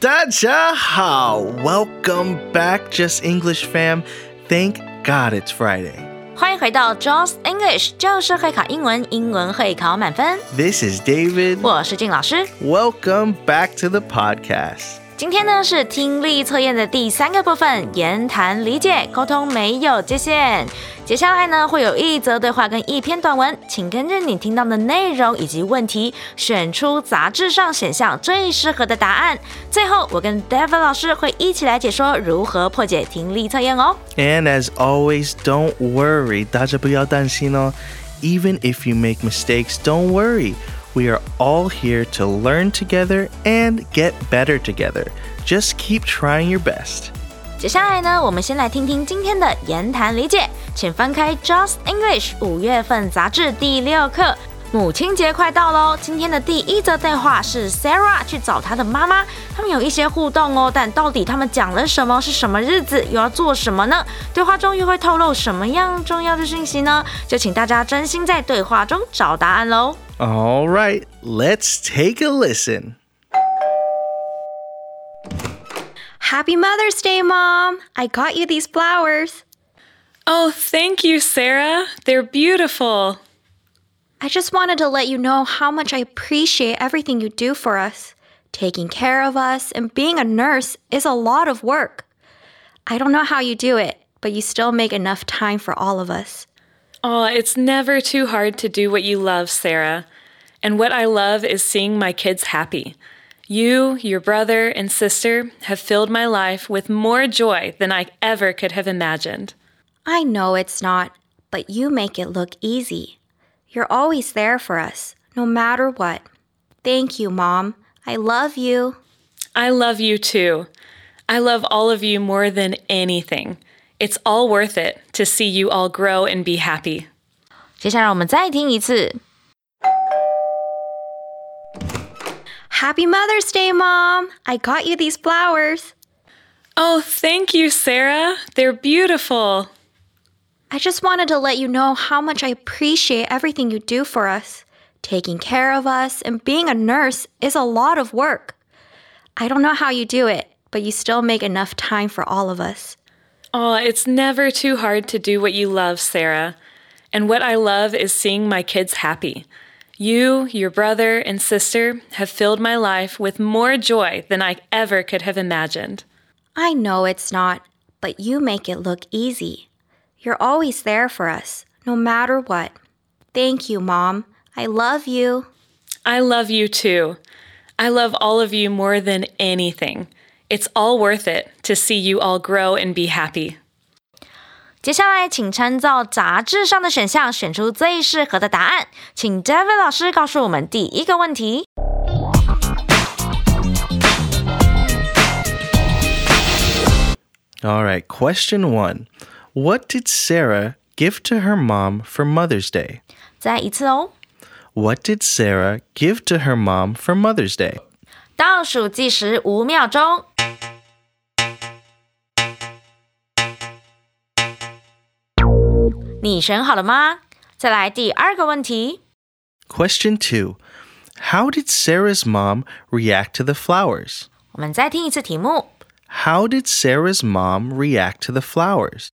大家好，Welcome back, Just English fam. Thank God it's Friday. 欢迎回到 Just English，就是会考英文，英文会考满分。 This is David. 我是静老师。 Welcome back to the podcast. 今天呢是听力测验的第三个部分，言谈理解，沟通没有界限。 接下来呢会有一则对话跟一篇短文，请根据你听到的内容以及问题，选出杂志上选项最适合的答案。最后，我跟 David 老师会一起来解说如何破解听力测验哦。 And as always, don't worry. 大家不要担心哦。Even if you make mistakes, don't worry. We are all here to learn together and get better together. Just keep trying your best. 接下来呢，我们先来听听今天的言谈理解，请翻开《Just English》五月份杂志第六课。母亲节快到喽！今天的第一则对话是 Sarah 去找她的妈妈，他们有一些互动哦，但到底他们讲了什么？是什么日子？又要做什么呢？对话中又会透露什么样重要的讯息呢？就请大家专心在对话中找答案喽。All right, let's take a listen. Happy Mother's Day, Mom! I got you these flowers. Oh, thank you, Sarah. They're beautiful. I just wanted to let you know how much I appreciate everything you do for us. Taking care of us and being a nurse is a lot of work. I don't know how you do it, but you still make enough time for all of us. Oh, it's never too hard to do what you love, Sarah. And what I love is seeing my kids happy. You, your brother, and sister have filled my life with more joy than I ever could have imagined. I know it's not, but you make it look easy. You're always there for us, no matter what. Thank you, Mom. I love you. I love you too. I love all of you more than anything. It's all worth it to see you all grow and be happy. 接下来我们再听一次。 Happy Mother's Day, Mom! I got you these flowers. Oh, thank you, Sarah. They're beautiful. I just wanted to let you know how much I appreciate everything you do for us. Taking care of us and being a nurse is a lot of work. I don't know how you do it, but you still make enough time for all of us. Oh, it's never too hard to do what you love, Sarah. And what I love is seeing my kids happy. You, your brother, and sister have filled my life with more joy than I ever could have imagined. I know it's not, but you make it look easy. You're always there for us, no matter what. Thank you, Mom. I love you. I love you too. I love all of you more than anything. It's all worth it to see you all grow and be happy. 接下来，请参照杂志上的选项，选出最适合的答案。请 David 老师告诉我们第一个问题。 All right, question one. What did Sarah give to her mom for Mother's Day? 再一次哦， What did Sarah give to her mom for Mother's Day? 倒数计时五秒钟。 你选好了吗？再来第二个问题。 Question two. How did Sarah's mom react to the flowers? 我们再听一次题目。 How did Sarah's mom react to the flowers?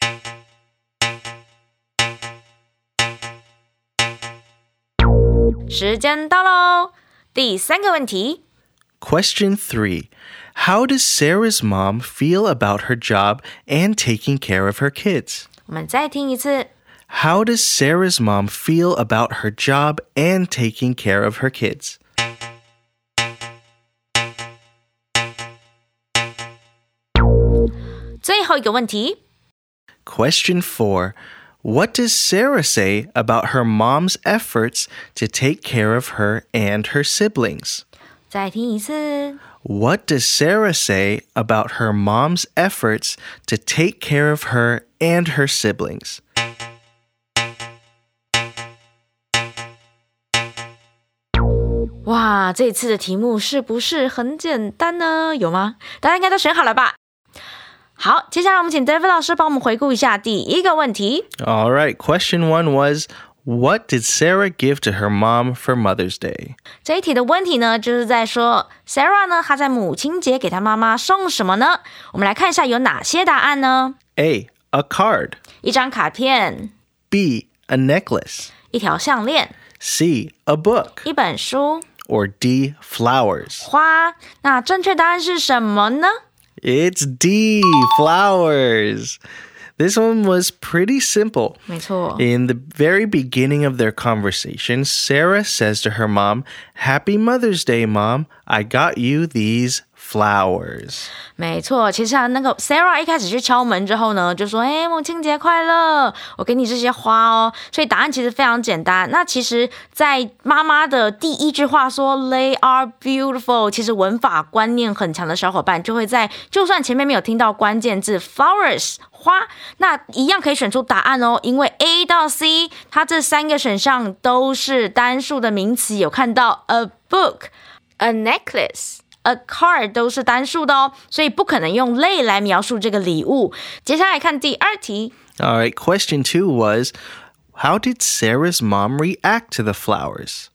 时间到喽，第三个问题。 Question three. How does Sarah's mom feel about her job and taking care of her kids? 我们再听一次。 How does Sarah's mom feel about her job and taking care of her kids? 最后一个问题。 Question four. What does Sarah say about her mom's efforts to take care of her and her siblings? 再听一次。 What does Sarah say about her mom's efforts to take care of her and her siblings? 哇，这一次的题目是不是很简单呢？有吗？大家应该都选好了吧？好，接下来我们请 David 老师帮我们回顾一下第一个问题。 All right, question one was What did Sarah give to her mom for Mother's Day? 这一题的问题呢，就是在说 Sarah 呢，她在母亲节给她妈妈送什么呢？我们来看一下有哪些答案呢？ A. A card. 一张卡片， B. A necklace. 一条项链， C. A book. 一本书， Or D. Flowers. 花。那正确答案是什么呢？ It's D. Flowers. This one was pretty simple. 没错， In the very beginning of their conversation, Sarah says to her mom, Happy Mother's Day, Mom. I got you these flowers. 没错。其实啊，那个 Sarah 一开始去敲门之后呢，就说：“哎，母亲节快乐，我给你这些花哦。”所以答案其实非常简单。那其实，在妈妈的第一句话说 “They are beautiful”，其实文法观念很强的小伙伴就会在，就算前面没有听到关键字 flowers 花，那一样可以选出答案哦。因为 A 到 C 它这三个选项都是单数的名词，有看到 a book、a necklace。a card 都是单数的哦，所以不可能用类来描述这个礼物。接下来看第二题， All right, question two was How did Sarah's mom react to the flowers?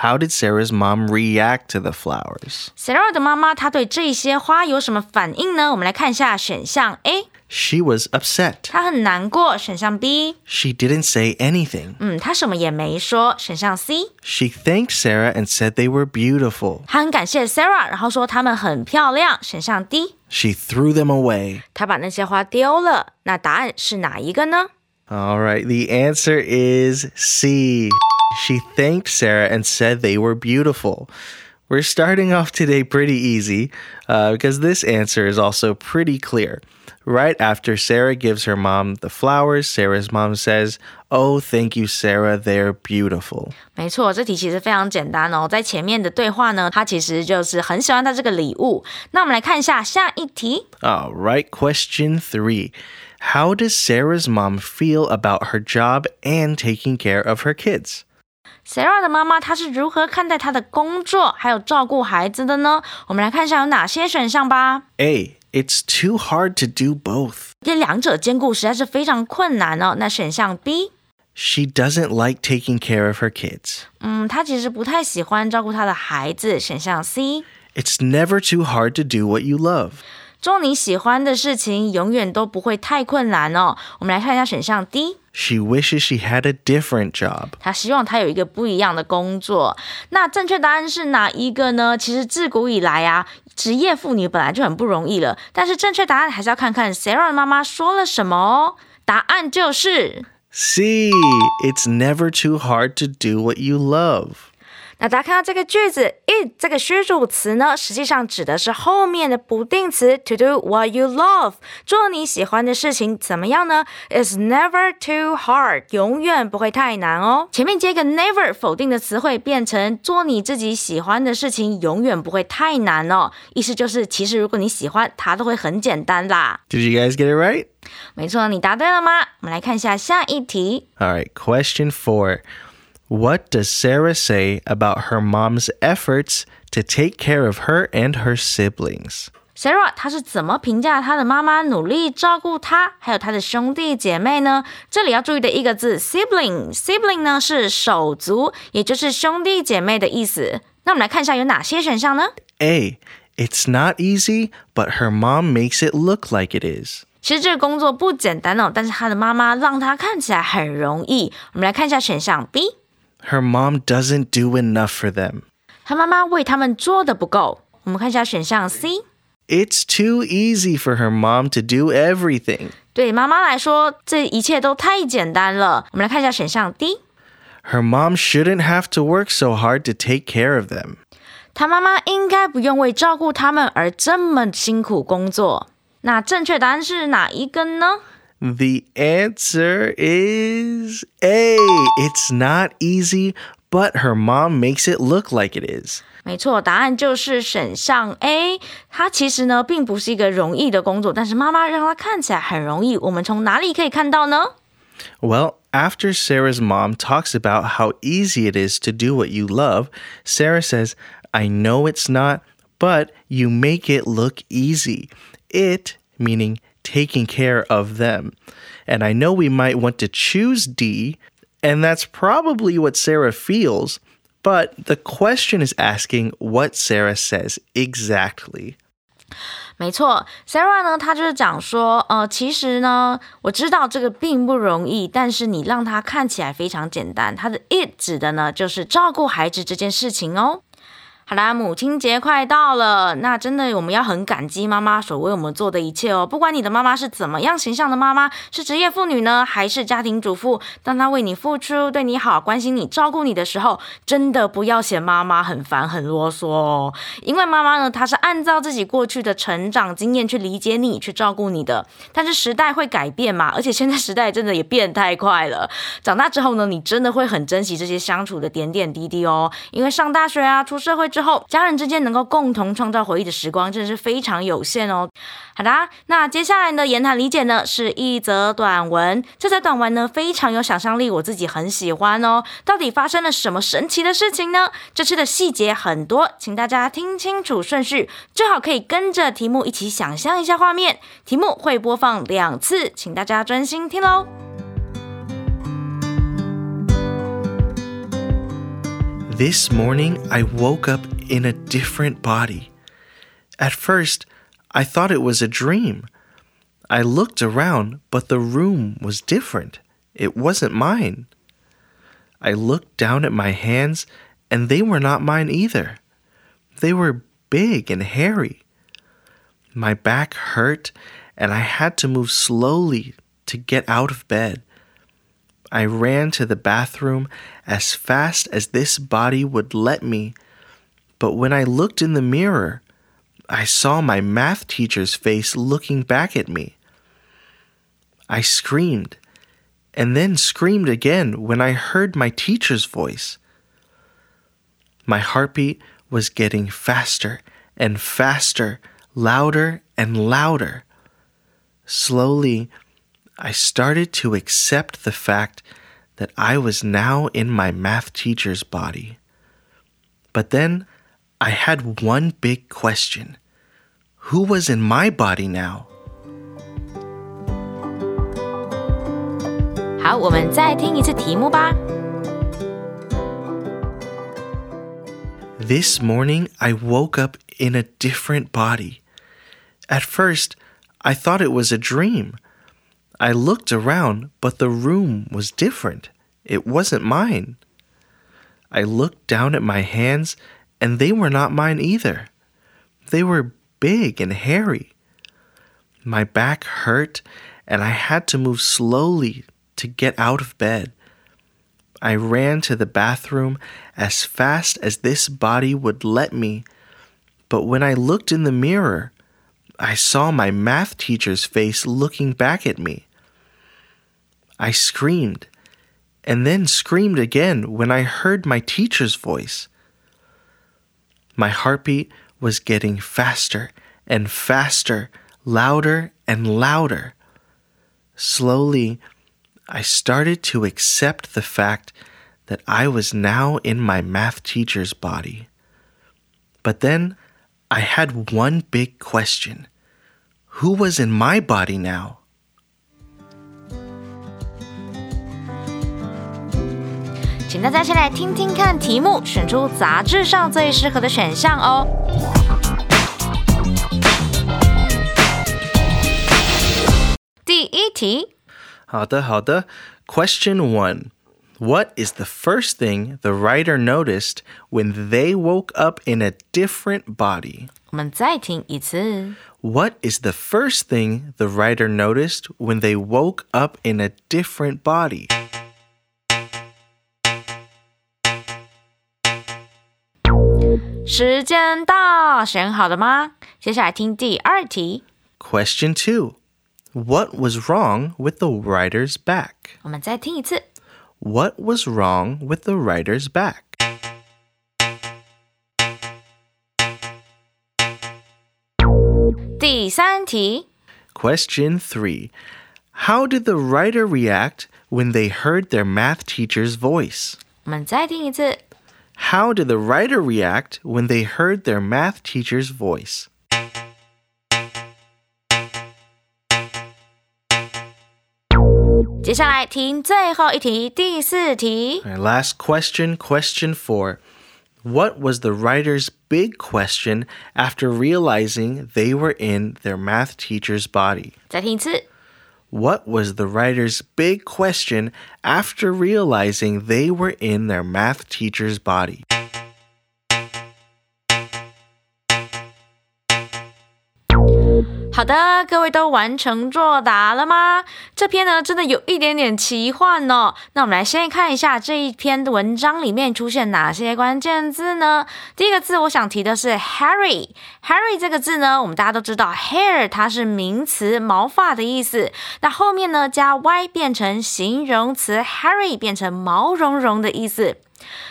How did Sarah's mom react to the flowers? Sarah 的妈妈她对这些花有什么反应呢？我们来看一下选项 A， She was upset. 她很难过。选项 B， She didn't say anything. 嗯，她什么也没说。选项 C， She thanked Sarah and said they were beautiful. 她很感谢 Sarah，然后说她们很漂亮。选项 D， She threw them away. 她把那些花丢了。那答案是哪一个呢？ All right, the answer is C. She thanked Sarah and said they were beautiful. We're starting off today pretty easy uh, because this answer is also pretty clear. Right after Sarah gives her mom the flowers, Sarah's mom says, Oh, thank you, Sarah. They're beautiful. 没错，这题其实非常简单哦。在前面的对话呢，她其实就是很喜欢她这个礼物。那我们来看一下下一题。 All right, question three. How does Sarah's mom feel about her job and taking care of her kids? Sarah 的妈妈她是如何看待她的工作还有照顾孩子的呢？我们来看一下有哪些选项吧。 A. It's too hard to do both. 这两者兼顾实在是非常困难哦。那选项 B， She doesn't like taking care of her kids. 嗯，她其实不太喜欢照顾她的孩子。选项 C， It's never too hard to do what you love. 做你喜欢的事情永远都不会太困难哦。我们来看一下选项 D， She wishes she had a different job. 她希望她有一个不一样的工作。那正确答案是哪一个呢？其实自古以来啊，职业妇女本来就很不容易了，但是正确答案还是要看看 Sarah 的妈妈说了什么哦。答案就是 C. It's never too hard to do what you love. 那大家看到这个句子，it 这个虚主词呢，实际上指的是后面的不定词 to do what you love，做你喜欢的事情，怎么样呢？Is never too hard，永远不会太难哦。前面接一个 never 否定的词汇，变成做你自己喜欢的事情，永远不会太难哦。意思就是，其实如果你喜欢，它都会很简单啦。 Did you guys get it right? 没错，你答对了吗？我们来看一下下一题。 All right, question four. What does Sarah say about her mom's efforts to take care of her and her siblings? Sarah 她是怎么评价她的妈妈努力照顾她，还有她的兄弟姐妹呢？这里要注意的一个字 sibling，sibling 呢是手足，也就是兄弟姐妹的意思。那我们来看一下有哪些选项呢？ A. It's not easy, but her mom makes it look like it is. 其实这个工作不简单哦，但是她的妈妈让她看起来很容易。我们来看一下选项 B， Her mom doesn't do enough for them. 她妈妈为他们做的不够。我们看一下选项 C， It's too easy for her mom to do everything. 对妈妈来说，这一切都太简单了。我们来看一下选项 D， Her mom shouldn't have to work so hard to take care of them. 他妈妈应该不用为照顾他们而这么辛苦工作。那正确答案是哪一个呢？ The answer is A. It's not easy, but her mom makes it look like it is. 没错，答案就是选项 A。它其实呢，并不是一个容易的工作，但是妈妈让它看起来很容易。我们从哪里可以看到呢？Well, after Sarah's mom talks about how easy it is to do what you love, Sarah says, I know it's not, but you make it look easy. It, meaning taking care of them. And I know we might want to choose D, and that's probably what Sarah feels. But the question is asking what Sarah says exactly. 没错，Sarah 呢，她就是讲说，呃，其实呢，我知道这个并不容易，但是你让它看起来非常简单。它的 it 指的呢，就是照顾孩子这件事情哦。 好啦，母亲节快到了，那真的我们要很感激妈妈所为我们做的一切哦。不管你的妈妈是怎么样形象的妈妈，是职业妇女呢，还是家庭主妇，当她为你付出、对你好、关心你、照顾你的时候，真的不要嫌妈妈很烦、很啰嗦哦。因为妈妈呢，她是按照自己过去的成长经验去理解你、去照顾你的。但是时代会改变嘛，而且现在时代真的也变太快了。长大之后呢，你真的会很珍惜这些相处的点点滴滴哦。因为上大学啊，出社会之，后家人之间能够共同创造回忆的时光，真的是非常有限哦。好的，那接下来的言谈理解呢，是一则短文。这则短文呢，非常有想象力，我自己很喜欢哦。到底发生了什么神奇的事情呢？这次的细节很多，请大家听清楚顺序，最好可以跟着题目一起想象一下画面。题目会播放两次，请大家专心听喽。This morning, I woke up in a different body. At first, I thought it was a dream. I looked around, but the room was different. It wasn't mine. I looked down at my hands, and they were not mine either. They were big and hairy. My back hurt, and I had to move slowly to get out of bed. I ran to the bathroom as fast as this body would let me. But when I looked in the mirror, I saw my math teacher's face looking back at me. I screamed, and then screamed again when I heard my teacher's voice. My heartbeat was getting faster and faster, louder and louder. Slowly, I started to accept the fact that I was now in my math teacher's body. But then I had one big question Who was in my body now? 好，我们再听一次题目吧。This morning I woke up in a different body. At first, I thought it was a dream. I looked around, but the room was different. It wasn't mine. I looked down at my hands, and they were not mine either. They were big and hairy. My back hurt, and I had to move slowly to get out of bed. I ran to the bathroom as fast as this body would let me, but when I looked in the mirror, I saw my math teacher's face looking back at me. I screamed, and then screamed again when I heard my teacher's voice. My heartbeat was getting faster and faster, louder and louder. Slowly, I started to accept the fact that I was now in my math teacher's body. But then I had one big question Who was in my body now? 请大家先来听听看题目，选出杂志上最适合的选项哦。第一题，好的，好的。Question one. What is the first thing the writer noticed when they woke up in a different body? 我们再听一次。What is the first thing the writer noticed when they woke up in a different body? 时间到，选好了吗？接下来听第二题。Question two. What was wrong with the writer's back? 我们再听一次。What was wrong with the writer's back? Question 3. How did the writer react when they heard their math teacher's voice? 我们再听一次。How did the writer react when they heard their math teacher's voice? 接下来听最后一题，第四题。 All right, last question, question 4. What was the writer's big question after realizing they were in their math teacher's body? 再听一次。 What was the writer's big question after realizing they were in their math teacher's body? 好的，各位都完成作答了吗？这篇呢，真的有一点点奇幻哦。那我们来先看一下这一篇文章里面出现哪些关键字呢？第一个字我想提的是 Harry。Harry 这个字呢，我们大家都知道，hair 它是名词，毛发的意思。那后面呢加 y 变成形容词，Harry 变成毛茸茸的意思。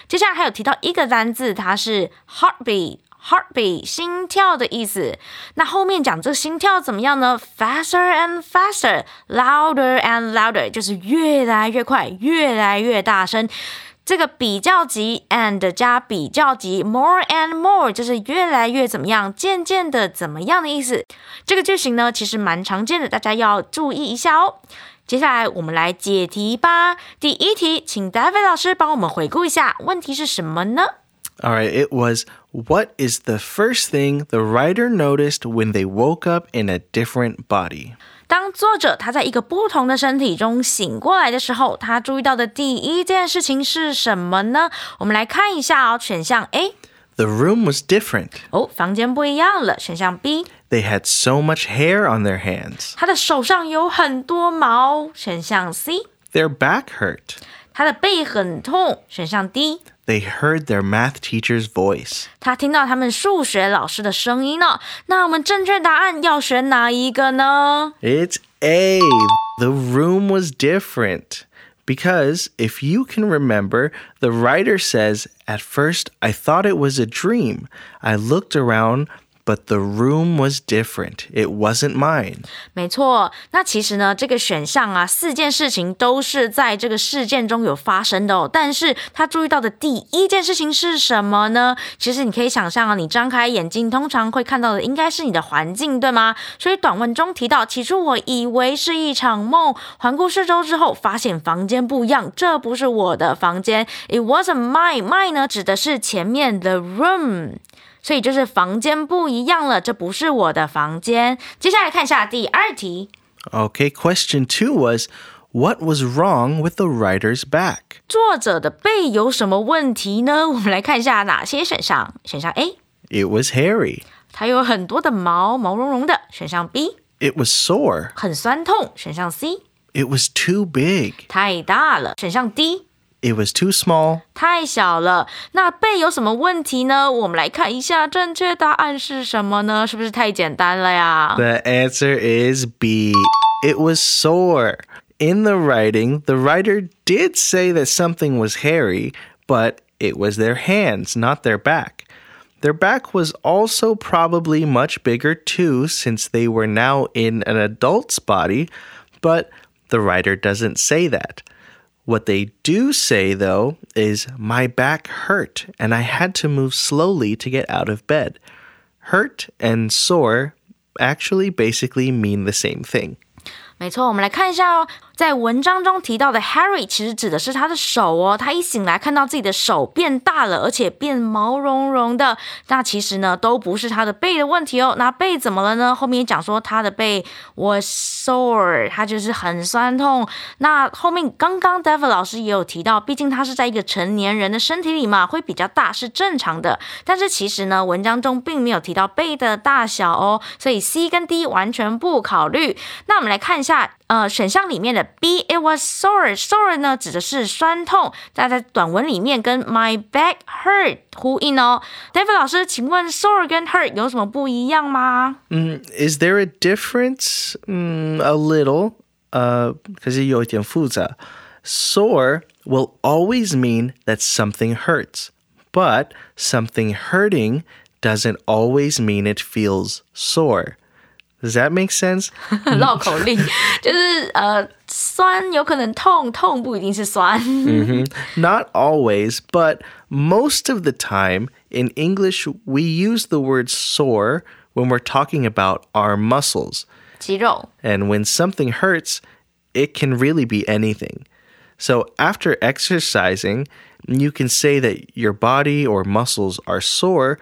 接下来还有提到一个单字，它是 heartbeat。Heartbeat 心跳的意思。那后面讲这心跳怎么样呢？faster and faster, louder and louder，就是越来越快，越来越大声。这个比较级 and 加比较级 more and more 就是越来越怎么样，渐渐的怎么样的意思。这个句型呢，其实蛮常见的，大家要注意一下哦。接下来我们来解题吧。第一题，请 David 老师帮我们回顾一下，问题是什么呢？All right, it was what is the first thing the writer noticed when they woke up in a different body? 当作者他在一个不同的身体中醒过来的时候，他注意到的第一件事情是什么呢？我们来看一下哦，选项 A， The room was different. 哦，房间不一样了。选项 B， They had so much hair on their hands. 他的手上有很多毛。选项 C， Their back hurt. 他的背很痛。选项 D， They heard their math teacher's voice. 他听到他们数学老师的声音呢。那我们正确答案要选哪一个呢？ It's A. The room was different. Because if you can remember, the writer says, At first, I thought it was a dream. I looked around, but the room was different. It wasn't mine. 没错，那其实呢，这个选项啊，四件事情都是在这个事件中有发生的哦。但是他注意到的第一件事情是什么呢？其实你可以想象啊，你张开眼睛，通常会看到的应该是你的环境，对吗？所以短文中提到，起初我以为是一场梦，环顾四周之后，发现房间不一样，这不是我的房间。It wasn't mine. Mine 呢，指的是前面的 room。所以就是房间不一样了，这不是我的房间。接下来看一下第二题， Okay, question two was, What was wrong with the writer's back? 作者的背有什么问题呢？我们来看一下哪些选项。选项 A， It was hairy. 它有很多的毛，毛茸茸的。选项 B， It was sore. 很酸痛。选项 C， It was too big. 太大了。选项 D， It was too small. 太小了。那背有什么问题呢？我们来看一下正确答案是什么呢？是不是太简单了呀？ The answer is B. It was sore. In the writing, the writer did say that something was hairy, but it was their hands, not their back. Their back was also probably much bigger too, since they were now in an adult's body, but the writer doesn't say that. What they do say, though, is my back hurt and I had to move slowly to get out of bed. Hurt and sore actually basically mean the same thing. 没错，我们来看一下哦， 在文章中提到的 Harry 其实指的是他的手哦。他一醒来看到自己的手变大了，而且变毛茸茸的。那其实呢，都不是他的背的问题哦。那背怎么了呢？后面讲说他的背 was sore，他就是很酸痛。那后面刚刚 David 老师也有提到，毕竟他是在一个成年人的身体里嘛，会比较大是正常的。但是其实呢，文章中并没有提到背的大小哦，所以 C 跟 D 完全不考虑。那我们来看一下。呃，选项里面的 B，it was sore，sore 呢指的是酸痛，那在短文里面跟 my back hurt 呼应哦。David 老师，请问 sore 跟 hurt 有什么不一样吗？ Mm, is there a difference? Mm, a little. Uh, 可是有一点复杂. Sore will always mean that something hurts, but something hurting doesn't always mean it feels sore. Does that make sense? 绕口令就是呃，酸有可能痛，痛不一定是酸。 Not always, but most of the time in English, we use the word sore when we're talking about our muscles. 肌肉 And when something hurts, it can really be anything. So after exercising, you can say that your body or muscles are sore,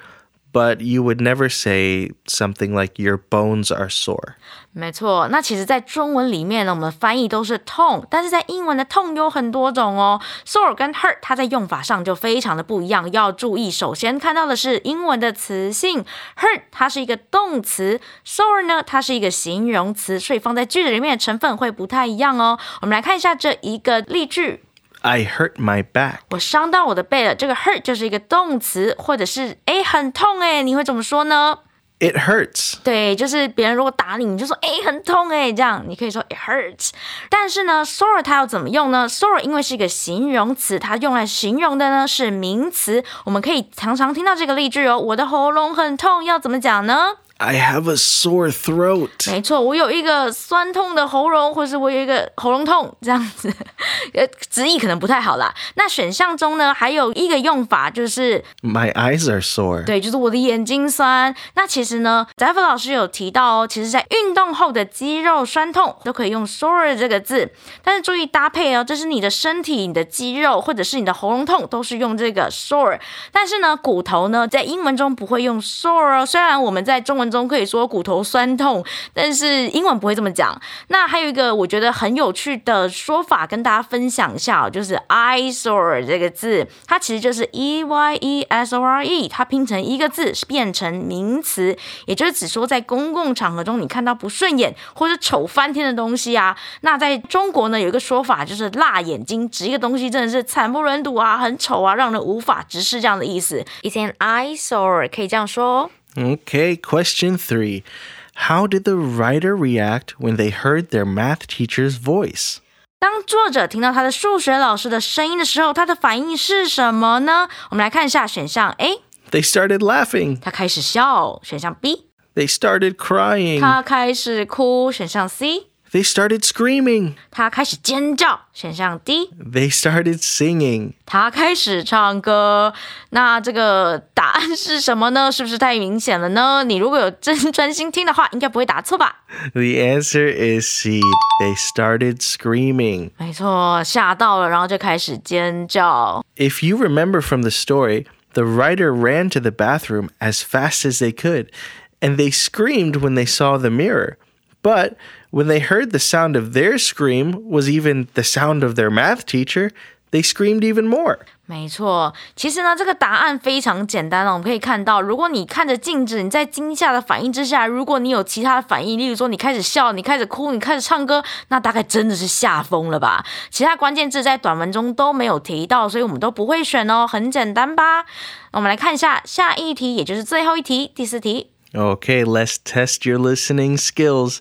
but you would never say something like your bones are sore. 没错，那其实，在中文里面呢，我们翻译都是痛，但是在英文的痛有很多种哦。sore 跟 hurt 它在用法上就非常的不一样，要注意。首先看到的是英文的词性，hurt 它是一个动词，sore 呢它是一个形容词，所以放在句子里面的成分会不太一样哦。我们来看一下这一个例句。 I hurt my back. 我伤到我的背了，这个 hurt 就是一个动词，或者是诶很痛诶，你会怎么说呢？It hurts. 对，就是别人如果打你，你就说哎很痛诶，这样你可以说 it hurts。但是呢，sore 它要怎么用呢？sore 因为是一个形容词，它用来形容的呢是名词。我们可以常常听到这个例句哦，我的喉咙很痛，要怎么讲呢？I have a sore throat. 没错，我有一个酸痛的喉咙，或是我有一个喉咙痛，这样子，呃，直译可能不太好啦。那选项中呢，还有一个用法就是，My eyes are sore. 对，就是我的眼睛酸。那其实呢，翟福老师有提到哦，其实在运动后的肌肉酸痛都可以用 sore 这个字，但是注意搭配哦，这是你的身体、你的肌肉或者是你的喉咙痛都是用这个 sore，但是呢，骨头呢在英文中不会用 sore 哦。虽然我们在中文中可以说骨头酸痛，但是英文不会这么讲。那还有一个我觉得很有趣的说法，跟大家分享一下，就是 eyesore 这个字，它其实就是 e y e s o r e，它拼成一个字变成名词，也就是只说在公共场合中你看到不顺眼或者丑翻天的东西啊。那在中国呢有一个说法就是辣眼睛，指一个东西真的是惨不忍睹啊，很丑啊，让人无法直视这样的意思。It's an eyesore，可以这样说哦。Okay, question three. How did the writer react when they heard their math teacher's voice? 当作者听到他的数学老师的声音的时候，他的反应是什么呢？我们来看一下选项 A， They started laughing. 他开始笑；选项 B， They started crying. 他开始哭；选项 C， They started screaming. 他开始尖叫；选项 D， They started singing. 他开始唱歌。那这个答案是什么呢？是不是太明显了呢？你如果有真专心听的话，应该不会答错吧？ The answer is C. They started screaming. 没错，吓到了，然后就开始尖叫。 If you remember from the story, the writer ran to the bathroom as fast as they could, and they screamed when they saw the mirror. But when they heard the sound of their scream was even the sound of their math teacher, they screamed even more. 没错，其实呢，这个答案非常简单哦。我们可以看到，如果你看着镜子，你在惊吓的反应之下，如果你有其他的反应，例如说你开始笑、你开始哭、你开始唱歌，那大概真的是吓疯了吧？其他关键字在短文中都没有提到，所以我们都不会选哦。很简单吧？我们来看一下下一题，也就是最后一题，第四题。 Okay, let's test your listening skills.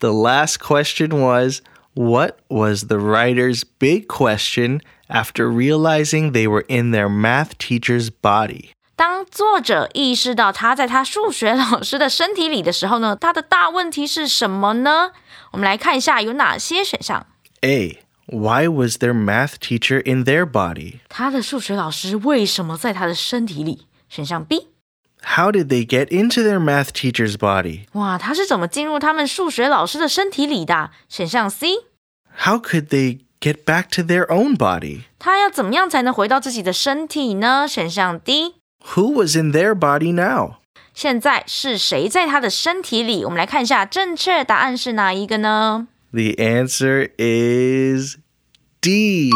The last question was What was the writer's big question after realizing they were in their math teacher's body? 当作者意识到他在他数学老师的身体里的时候呢，他的大问题是什么呢？我们来看一下有哪些选项。 A. Why was their math teacher in their body? 他的数学老师为什么在他的身体里？选项 B， How did they get into their math teacher's body? 哇，他是怎么进入他们数学老师的身体里的？选项 C， How could they get back to their own body? 他要怎么样才能回到自己的身体呢？选项 D， Who was in their body now? 现在是谁在他的身体里？我们来看一下正确答案是哪一个呢？ The answer is D.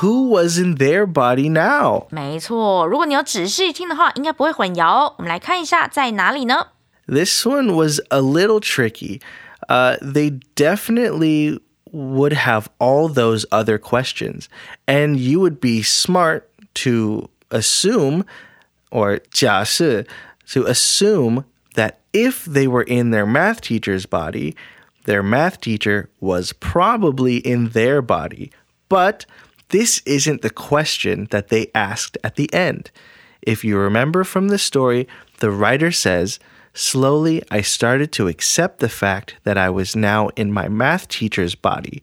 Who was in their body now? 没错，如果你有仔细听的话，应该不会混淆哦。我们来看一下在哪里呢？ This one was a little tricky. Uh, they definitely would have all those other questions, and you would be smart to assume, or 假设, to assume that if they were in their math teacher's body, their math teacher was probably in their body. But this isn't the question that they asked at the end. If you remember from the story, the writer says, Slowly, I started to accept the fact that I was now in my math teacher's body.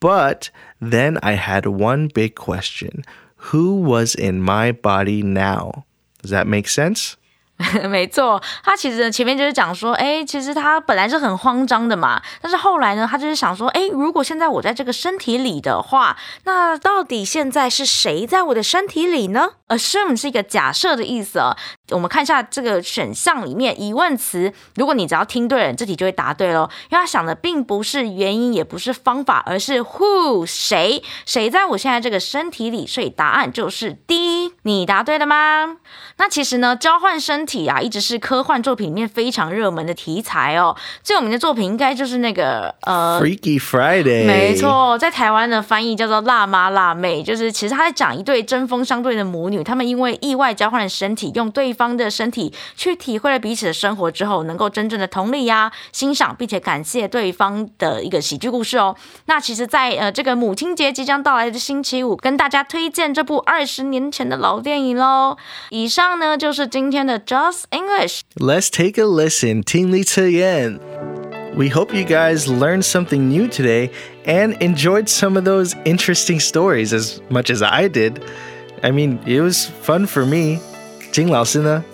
But then I had one big question Who was in my body now? Does that make sense? 没错，他其实前面就是讲说，哎，其实他本来是很慌张的嘛，但是后来呢，他就是想说，哎，如果现在我在这个身体里的话，那到底现在是谁在我的身体里呢？Assume 是一个假设的意思哦。我们看一下这个选项里面疑问词，如果你只要听对了，这题就会答对喽。因为他想的并不是原因，也不是方法，而是 who 谁谁在我现在这个身体里，所以答案就是 D。你答对了吗？那其实呢，交换身体啊，一直是科幻作品里面非常热门的题材哦。最有名的作品应该就是那个呃，Freaky Friday。没错，在台湾的翻译叫做《辣妈辣妹》，就是其实他在讲一对针锋相对的母女，他们因为意外交换了身体，用对方的身体去体会了彼此的生活之后，能够真正的同理呀、欣赏，并且感谢对方的一个喜剧故事哦。那其实，在呃这个母亲节即将到来的星期五，跟大家推荐这部二十年前的的老电影喽。以上呢就是今天的 Just English。Let's take a listen，听力测验。We hope you guys learned something new today and enjoyed some of those interesting stories as much as I did. I mean, it was fun for me. 静老师呢？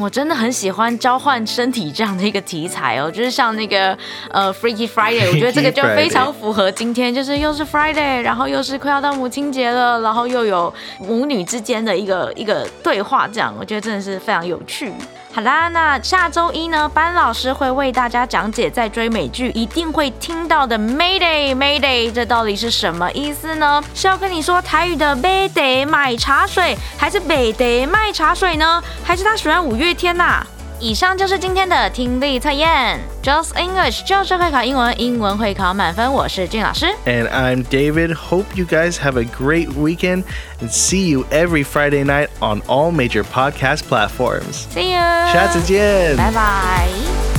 我真的很喜欢交换身体这样的一个题材哦，就是像那个呃 Freaky Friday，我觉得这个就非常符合今天，就是又是 Friday，然后又是快要到母亲节了，然后又有母女之间的一个一个对话，这样我觉得真的是非常有趣。好啦，那下周一呢，班老师会为大家讲解在追美剧一定会听到的 Mayday Mayday，这到底是什么意思呢？是要跟你说台语的 Mayday 买茶水，还是 Mayday 卖茶水呢？还是他喜欢五月天呐、以上就是今天的听力测验，Just English 就是会考英文，英文会考满分。我是俊老师 And I'm David. Hope you guys have a great weekend and see you every Friday night on all major podcast platforms.，See you，下次见。拜拜。